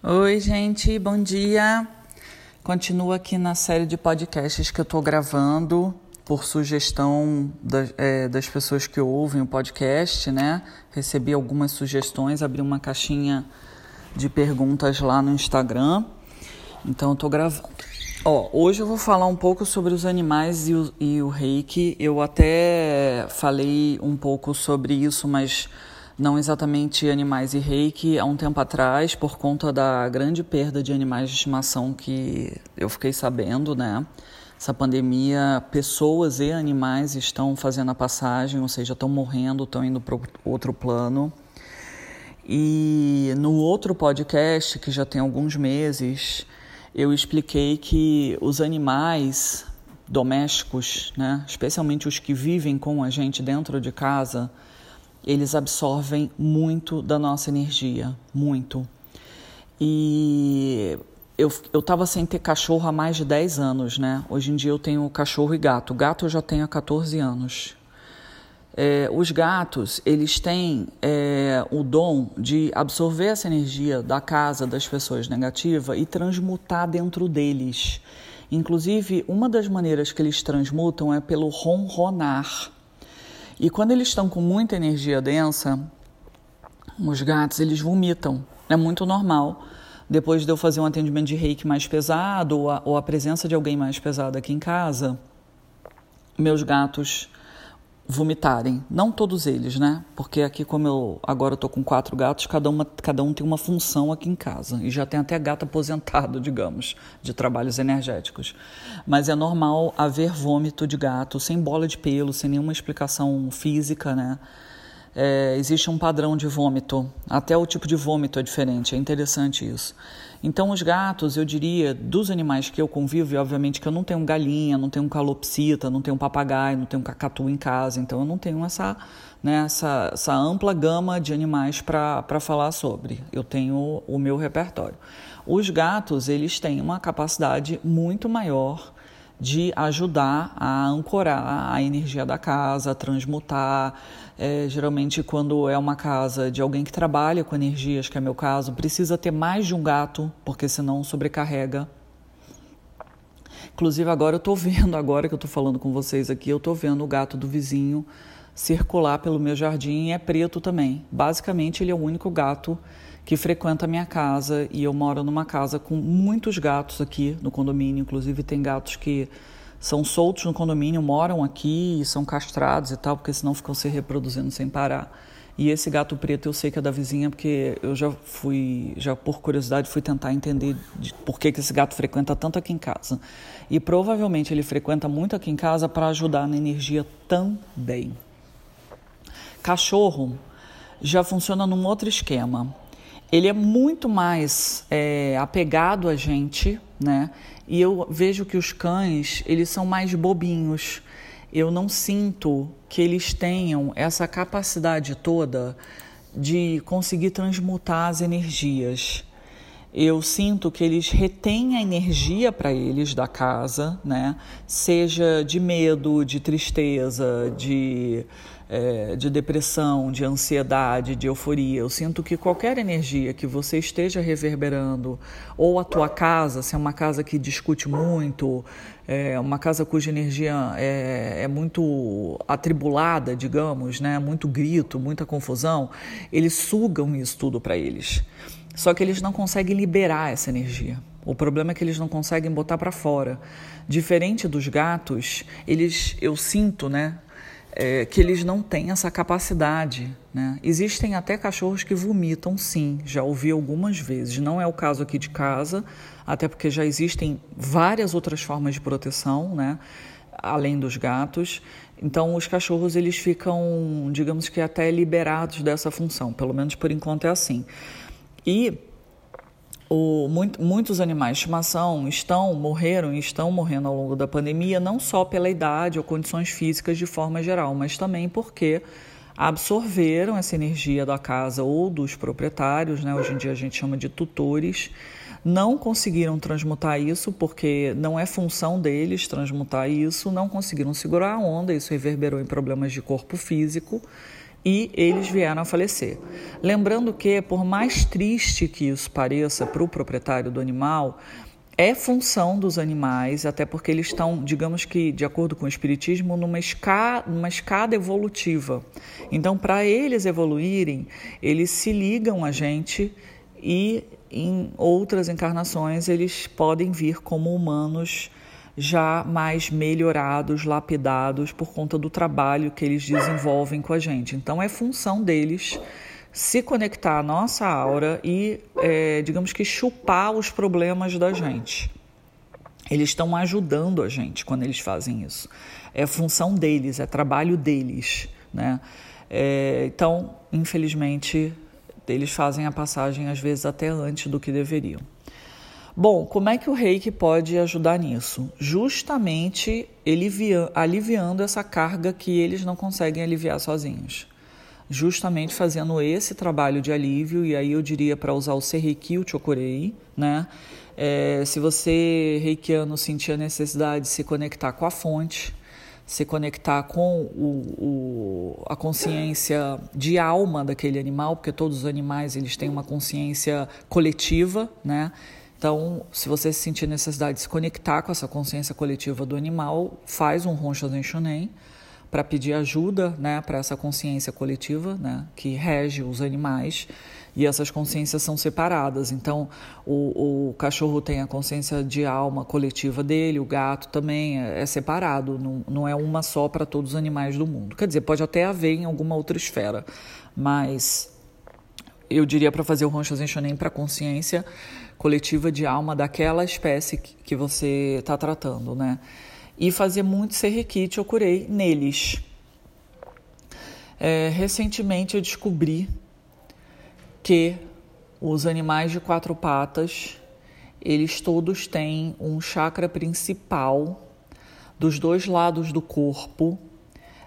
Oi, gente, bom dia. Continuo aqui na série de podcasts que eu estou gravando por sugestão das, é, das pessoas que ouvem o podcast, né? Recebi algumas sugestões, abri uma caixinha de perguntas lá no Instagram. Então, estou gravando. Ó, hoje eu vou falar um pouco sobre os animais e o, e o reiki. Eu até falei um pouco sobre isso, mas não exatamente animais e reiki, há um tempo atrás, por conta da grande perda de animais de estimação que eu fiquei sabendo, né? Essa pandemia, pessoas e animais estão fazendo a passagem, ou seja, estão morrendo, estão indo para outro plano. E no outro podcast, que já tem alguns meses, eu expliquei que os animais domésticos, né, especialmente os que vivem com a gente dentro de casa, eles absorvem muito da nossa energia, muito. E eu estava sem ter cachorro há mais de 10 anos, né? Hoje em dia eu tenho cachorro e gato. Gato eu já tenho há 14 anos. É, os gatos, eles têm é, o dom de absorver essa energia da casa das pessoas negativa e transmutar dentro deles. Inclusive, uma das maneiras que eles transmutam é pelo ronronar. E quando eles estão com muita energia densa, os gatos eles vomitam. É muito normal. Depois de eu fazer um atendimento de reiki mais pesado ou a, ou a presença de alguém mais pesado aqui em casa, meus gatos vomitarem. Não todos eles, né? Porque aqui, como eu agora estou com quatro gatos, cada, uma, cada um tem uma função aqui em casa. E já tem até gato aposentado, digamos, de trabalhos energéticos. Mas é normal haver vômito de gato sem bola de pelo, sem nenhuma explicação física, né? é, existe um padrão de vômito, até o tipo de vômito é diferente, é interessante isso. Então, os gatos, eu diria, dos animais que eu convivo, e obviamente que eu não tenho galinha, não tenho calopsita, não tenho papagaio, não tenho cacatu em casa, então eu não tenho essa, né, essa, essa ampla gama de animais para falar sobre. Eu tenho o meu repertório. Os gatos, eles têm uma capacidade muito maior de ajudar a ancorar a energia da casa, a transmutar. É, geralmente, quando é uma casa de alguém que trabalha com energias, que é meu caso, precisa ter mais de um gato, porque senão sobrecarrega. Inclusive, agora eu estou vendo, agora que eu estou falando com vocês aqui, eu estou vendo o gato do vizinho circular pelo meu jardim e é preto também. Basicamente, ele é o único gato que frequenta a minha casa e eu moro numa casa com muitos gatos aqui no condomínio, inclusive tem gatos que são soltos no condomínio, moram aqui e são castrados e tal, porque senão ficam se reproduzindo sem parar. E esse gato preto eu sei que é da vizinha, porque eu já fui, já por curiosidade, fui tentar entender de por que, que esse gato frequenta tanto aqui em casa. E provavelmente ele frequenta muito aqui em casa para ajudar na energia também. Cachorro já funciona num outro esquema ele é muito mais é, apegado a gente, né? E eu vejo que os cães, eles são mais bobinhos. Eu não sinto que eles tenham essa capacidade toda de conseguir transmutar as energias. Eu sinto que eles retêm a energia para eles da casa, né? Seja de medo, de tristeza, de é, de depressão, de ansiedade, de euforia. Eu sinto que qualquer energia que você esteja reverberando, ou a tua casa, se é uma casa que discute muito, é uma casa cuja energia é, é muito atribulada, digamos, né? muito grito, muita confusão, eles sugam isso tudo para eles. Só que eles não conseguem liberar essa energia. O problema é que eles não conseguem botar para fora. Diferente dos gatos, eles, eu sinto, né, é, que eles não têm essa capacidade. Né? Existem até cachorros que vomitam, sim, já ouvi algumas vezes. Não é o caso aqui de casa, até porque já existem várias outras formas de proteção, né? além dos gatos. Então, os cachorros eles ficam, digamos que até liberados dessa função, pelo menos por enquanto é assim. E o, muito, muitos animais de estimação estão, morreram e estão morrendo ao longo da pandemia, não só pela idade ou condições físicas de forma geral, mas também porque absorveram essa energia da casa ou dos proprietários, né? hoje em dia a gente chama de tutores, não conseguiram transmutar isso porque não é função deles transmutar isso, não conseguiram segurar a onda, isso reverberou em problemas de corpo físico e eles vieram a falecer. Lembrando que, por mais triste que isso pareça para o proprietário do animal, é função dos animais, até porque eles estão, digamos que, de acordo com o Espiritismo, numa, esca numa escada evolutiva. Então, para eles evoluírem, eles se ligam a gente e em outras encarnações eles podem vir como humanos já mais melhorados, lapidados por conta do trabalho que eles desenvolvem com a gente. Então é função deles se conectar à nossa aura e, é, digamos que, chupar os problemas da gente. Eles estão ajudando a gente quando eles fazem isso. É função deles, é trabalho deles, né? É, então, infelizmente, eles fazem a passagem às vezes até antes do que deveriam. Bom, como é que o reiki pode ajudar nisso? Justamente aliviando essa carga que eles não conseguem aliviar sozinhos. Justamente fazendo esse trabalho de alívio, e aí eu diria para usar o Serreiki, o Chokurei, né? É, se você, reikiano, sentir a necessidade de se conectar com a fonte, se conectar com o, o, a consciência de alma daquele animal, porque todos os animais eles têm uma consciência coletiva, né? Então, se você sentir necessidade de se conectar com essa consciência coletiva do animal, faz um Honsha Shonen para pedir ajuda né, para essa consciência coletiva né, que rege os animais e essas consciências são separadas. Então, o, o, cachorro tem a consciência de alma coletiva dele, o gato também é, é separado, não, não é uma só para todos os animais do mundo. Quer dizer, pode até haver em alguma outra esfera, mas eu diria para fazer o Ronchazen Shonen para consciência coletiva de alma daquela espécie que você está tratando, né? E fazer muito serrequite, eu curei neles. É, recentemente eu descobri que os animais de quatro patas, eles todos têm um chakra principal dos dois lados do corpo,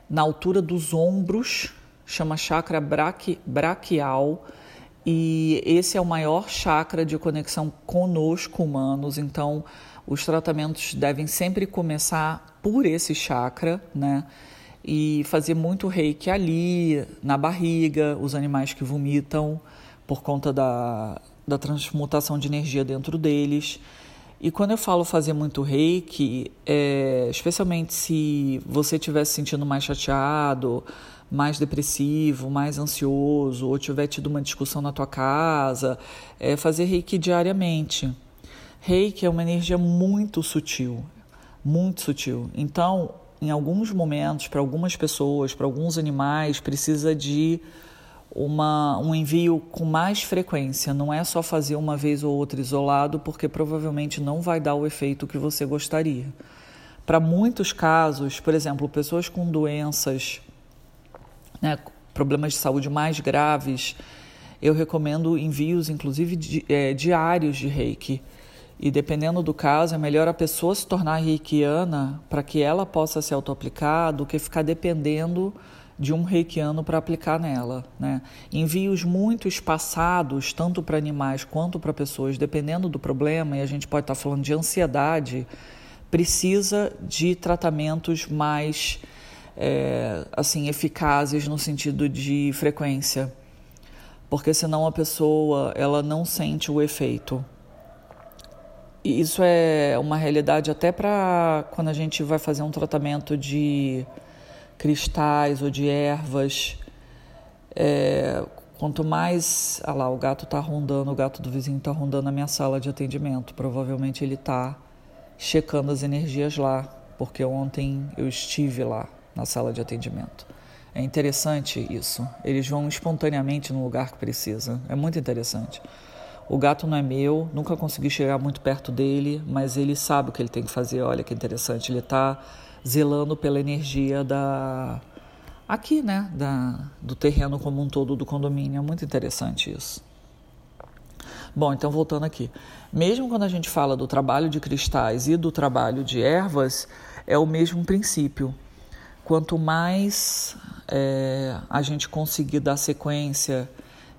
na altura dos ombros, chama chakra braqui, braquial, e esse é o maior chakra de conexão conosco humanos, então os tratamentos devem sempre começar por esse chakra, né? E fazer muito reiki ali, na barriga, os animais que vomitam por conta da, da transmutação de energia dentro deles. E quando eu falo fazer muito reiki, é, especialmente se você estiver se sentindo mais chateado, mais depressivo, mais ansioso, ou tiver tido uma discussão na tua casa, é fazer reiki diariamente. Reiki é uma energia muito sutil, muito sutil. Então, em alguns momentos, para algumas pessoas, para alguns animais, precisa de uma, um envio com mais frequência. Não é só fazer uma vez ou outra isolado, porque provavelmente não vai dar o efeito que você gostaria. Para muitos casos, por exemplo, pessoas com doenças né, problemas de saúde mais graves, eu recomendo envios, inclusive di, é, diários de reiki. E dependendo do caso, é melhor a pessoa se tornar reikiana para que ela possa se auto-aplicar do que ficar dependendo de um reikiano para aplicar nela. Né? Envios muito espaçados, tanto para animais quanto para pessoas, dependendo do problema, e a gente pode estar falando de ansiedade, precisa de tratamentos mais é, assim eficazes no sentido de frequência, porque senão a pessoa ela não sente o efeito. E isso é uma realidade até para quando a gente vai fazer um tratamento de cristais ou de ervas. É, quanto mais. Ah lá, o gato está rondando, o gato do vizinho está rondando a minha sala de atendimento. Provavelmente ele está checando as energias lá, porque ontem eu estive lá na sala de atendimento. É interessante isso. Eles vão espontaneamente no lugar que precisa. É muito interessante. O gato não é meu, nunca consegui chegar muito perto dele, mas ele sabe o que ele tem que fazer. Olha que interessante. Ele está zelando pela energia da aqui, né, da, do terreno como um todo do condomínio. É muito interessante isso. Bom, então voltando aqui. Mesmo quando a gente fala do trabalho de cristais e do trabalho de ervas, é o mesmo princípio quanto mais é, a gente conseguir dar sequência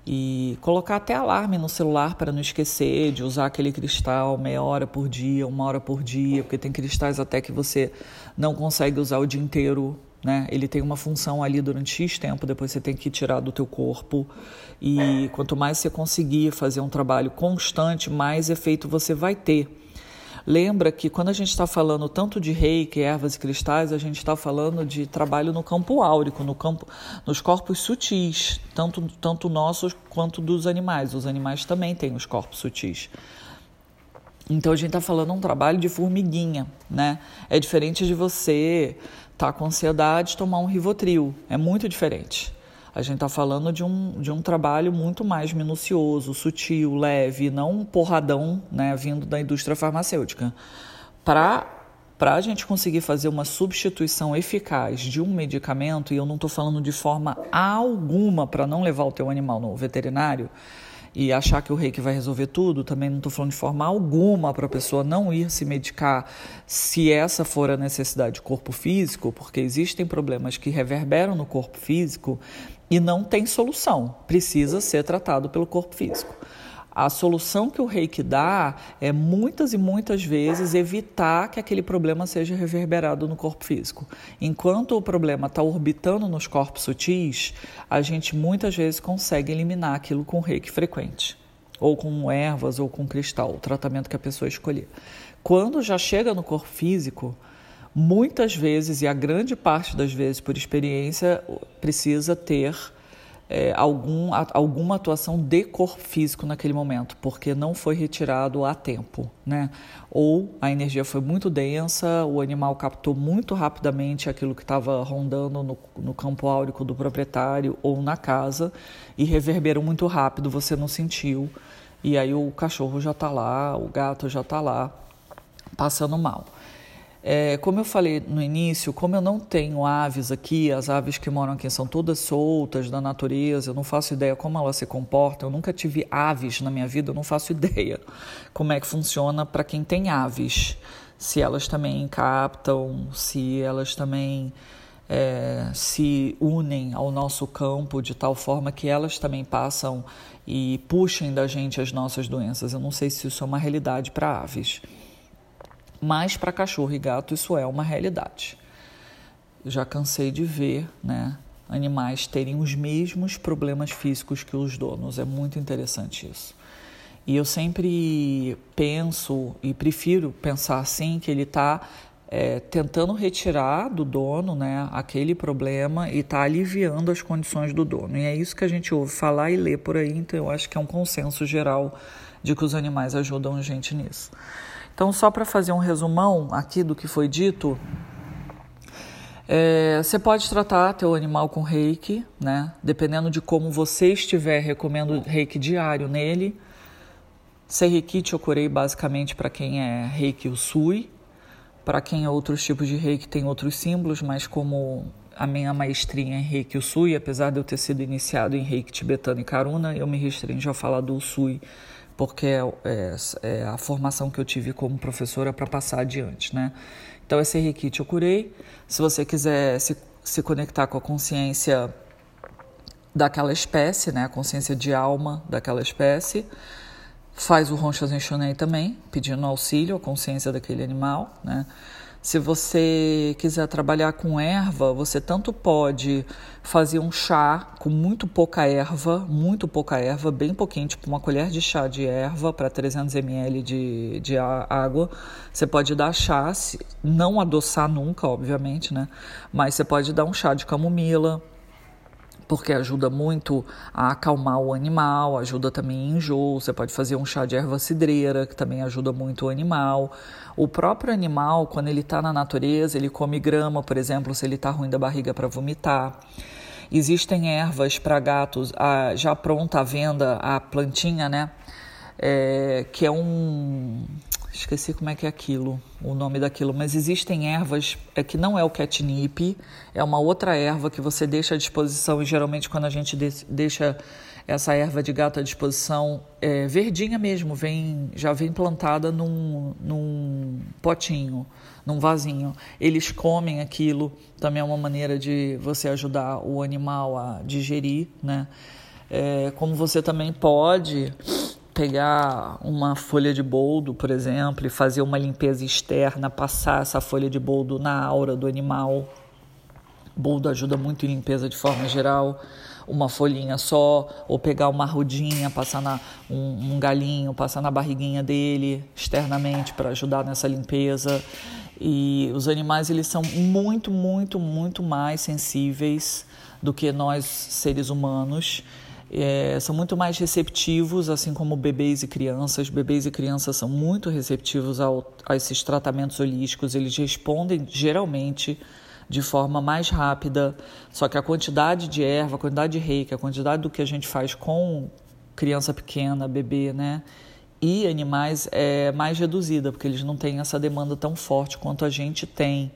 e colocar até alarme no celular para não esquecer de usar aquele cristal meia hora por dia, uma hora por dia, porque tem cristais até que você não consegue usar o dia inteiro né? Ele tem uma função ali durante X tempo, depois você tem que tirar do teu corpo. E quanto mais você conseguir fazer um trabalho constante, mais efeito você vai ter. Lembra que quando a gente está falando tanto de reiki, ervas e cristais, a gente está falando de trabalho no campo áurico, no campo, nos corpos sutis, tanto, tanto nossos quanto dos animais. Os animais também têm os corpos sutis. Então a gente está falando um trabalho de formiguinha, né? É diferente de você estar tá com ansiedade tomar um Rivotril. É muito diferente. A gente está falando de um, de um trabalho muito mais minucioso, sutil, leve, não um porradão né, vindo da indústria farmacêutica. Para para a gente conseguir fazer uma substituição eficaz de um medicamento, e eu não estou falando de forma alguma para não levar o teu animal no veterinário e achar que o reiki vai resolver tudo, também não estou falando de forma alguma para a pessoa não ir se medicar se essa for a necessidade de corpo físico, porque existem problemas que reverberam no corpo físico e não tem solução, precisa ser tratado pelo corpo físico. A solução que o reiki dá é muitas e muitas vezes evitar que aquele problema seja reverberado no corpo físico. Enquanto o problema está orbitando nos corpos sutis, a gente muitas vezes consegue eliminar aquilo com reiki frequente, ou com ervas, ou com cristal, o tratamento que a pessoa escolher. Quando já chega no corpo físico, muitas vezes, e a grande parte das vezes por experiência, precisa ter é, algum, a, alguma atuação de corpo físico naquele momento, porque não foi retirado a tempo, né? Ou a energia foi muito densa, o animal captou muito rapidamente aquilo que estava rondando no, no campo áurico do proprietário ou na casa e reverberou muito rápido, você não sentiu, e aí o cachorro já está lá, o gato já está lá, passando mal. É, como eu falei no início, como eu não tenho aves aqui, as aves que moram aqui são todas soltas da natureza, eu não faço ideia como elas se comportam, eu nunca tive aves na minha vida, eu não faço ideia como é que funciona para quem tem aves. Se elas também captam, se elas também é, se unem ao nosso campo de tal forma que elas também passam e puxem da gente as nossas doenças. Eu não sei se isso é uma realidade para aves mas para cachorro e gato isso é uma realidade. Eu já cansei de ver, né, animais terem os mesmos problemas físicos que os donos. É muito interessante isso. E eu sempre penso e prefiro pensar assim que ele está é, tentando retirar do dono né, aquele problema e está aliviando as condições do dono. E é isso que a gente ouve falar e ler por aí, então eu acho que é um consenso geral de que os animais ajudam a gente nisso. Então, só para fazer um resumão aqui do que foi dito, é, você pode tratar teu animal com reiki, né? Dependendo de como você estiver, recomendo reiki diário nele. Seirikit eu curei basicamente para quem é reiki usui. Para quem é outros tipos de reiki tem outros símbolos, mas como a minha maestria em reiki usui, apesar de eu ter sido iniciado em reiki tibetano e karuna, eu me restringo a falar do usui porque é, é, é a formação que eu tive como professora para passar adiante, né? Então, esse requinte eu curei. Se você quiser se, se conectar com a consciência daquela espécie, né? A consciência de alma daquela espécie, faz o Ronchas Shunei também, pedindo auxílio à consciência daquele animal, né? Se você quiser trabalhar com erva, você tanto pode fazer um chá com muito pouca erva, muito pouca erva, bem pouquinho, tipo uma colher de chá de erva para 300 ml de, de água. Você pode dar chá, não adoçar nunca, obviamente, né? Mas você pode dar um chá de camomila, porque ajuda muito a acalmar o animal, ajuda também em enjoo. Você pode fazer um chá de erva cidreira, que também ajuda muito o animal. O próprio animal, quando ele está na natureza, ele come grama, por exemplo, se ele está ruim da barriga para vomitar. Existem ervas para gatos a, já pronta à venda, a plantinha, né? É, que é um esqueci como é que é aquilo, o nome daquilo, mas existem ervas é que não é o catnip, é uma outra erva que você deixa à disposição e geralmente quando a gente deixa essa erva de gato à disposição é, verdinha mesmo, vem já vem plantada num, num potinho, num vasinho. Eles comem aquilo, também é uma maneira de você ajudar o animal a digerir, né? É, como você também pode pegar uma folha de boldo, por exemplo, e fazer uma limpeza externa, passar essa folha de boldo na aura do animal, Boldo ajuda muito em limpeza de forma geral uma folhinha só, ou pegar uma arrudinha, passar na, um, um galinho, passar na barriguinha dele externamente para ajudar nessa limpeza. E os animais eles são muito, muito, muito mais sensíveis do que nós seres humanos. É, são muito mais receptivos, assim como bebês e crianças. Bebês e crianças são muito receptivos ao, a esses tratamentos holísticos. Eles respondem geralmente de forma mais rápida. Só que a quantidade de erva, a quantidade de reiki, a quantidade do que a gente faz com criança pequena, bebê, né? E animais é mais reduzida, porque eles não têm essa demanda tão forte quanto a gente tem.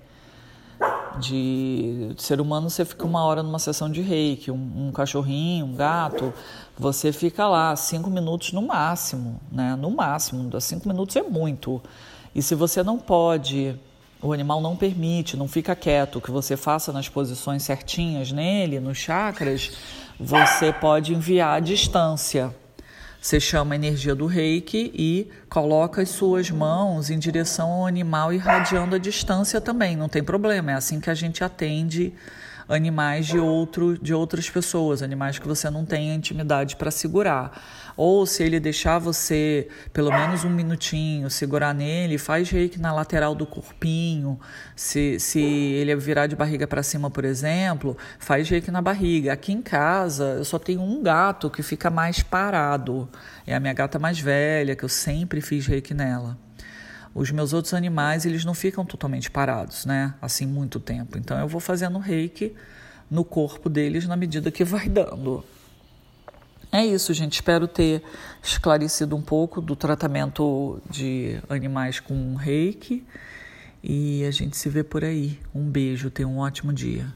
De, ser humano, você fica uma hora numa sessão de reiki, um, um cachorrinho, um gato, você fica lá cinco minutos no máximo, né? No máximo, cinco minutos é muito. E se você não pode o animal não permite, não fica quieto, que você faça nas posições certinhas nele, nos chakras, você pode enviar à distância. Você chama a energia do reiki e coloca as suas mãos em direção ao animal, irradiando a distância também, não tem problema. É assim que a gente atende animais de, outro, de outras pessoas, animais que você não tem intimidade para segurar. Ou se ele deixar você pelo menos um minutinho segurar nele, faz reiki na lateral do corpinho. Se, se ele virar de barriga para cima, por exemplo, faz reiki na barriga. Aqui em casa eu só tenho um gato que fica mais parado. É a minha gata mais velha, que eu sempre fiz reiki nela. Os meus outros animais, eles não ficam totalmente parados, né? Assim, muito tempo. Então, eu vou fazendo reiki no corpo deles na medida que vai dando. É isso, gente. Espero ter esclarecido um pouco do tratamento de animais com reiki. E a gente se vê por aí. Um beijo, tenha um ótimo dia.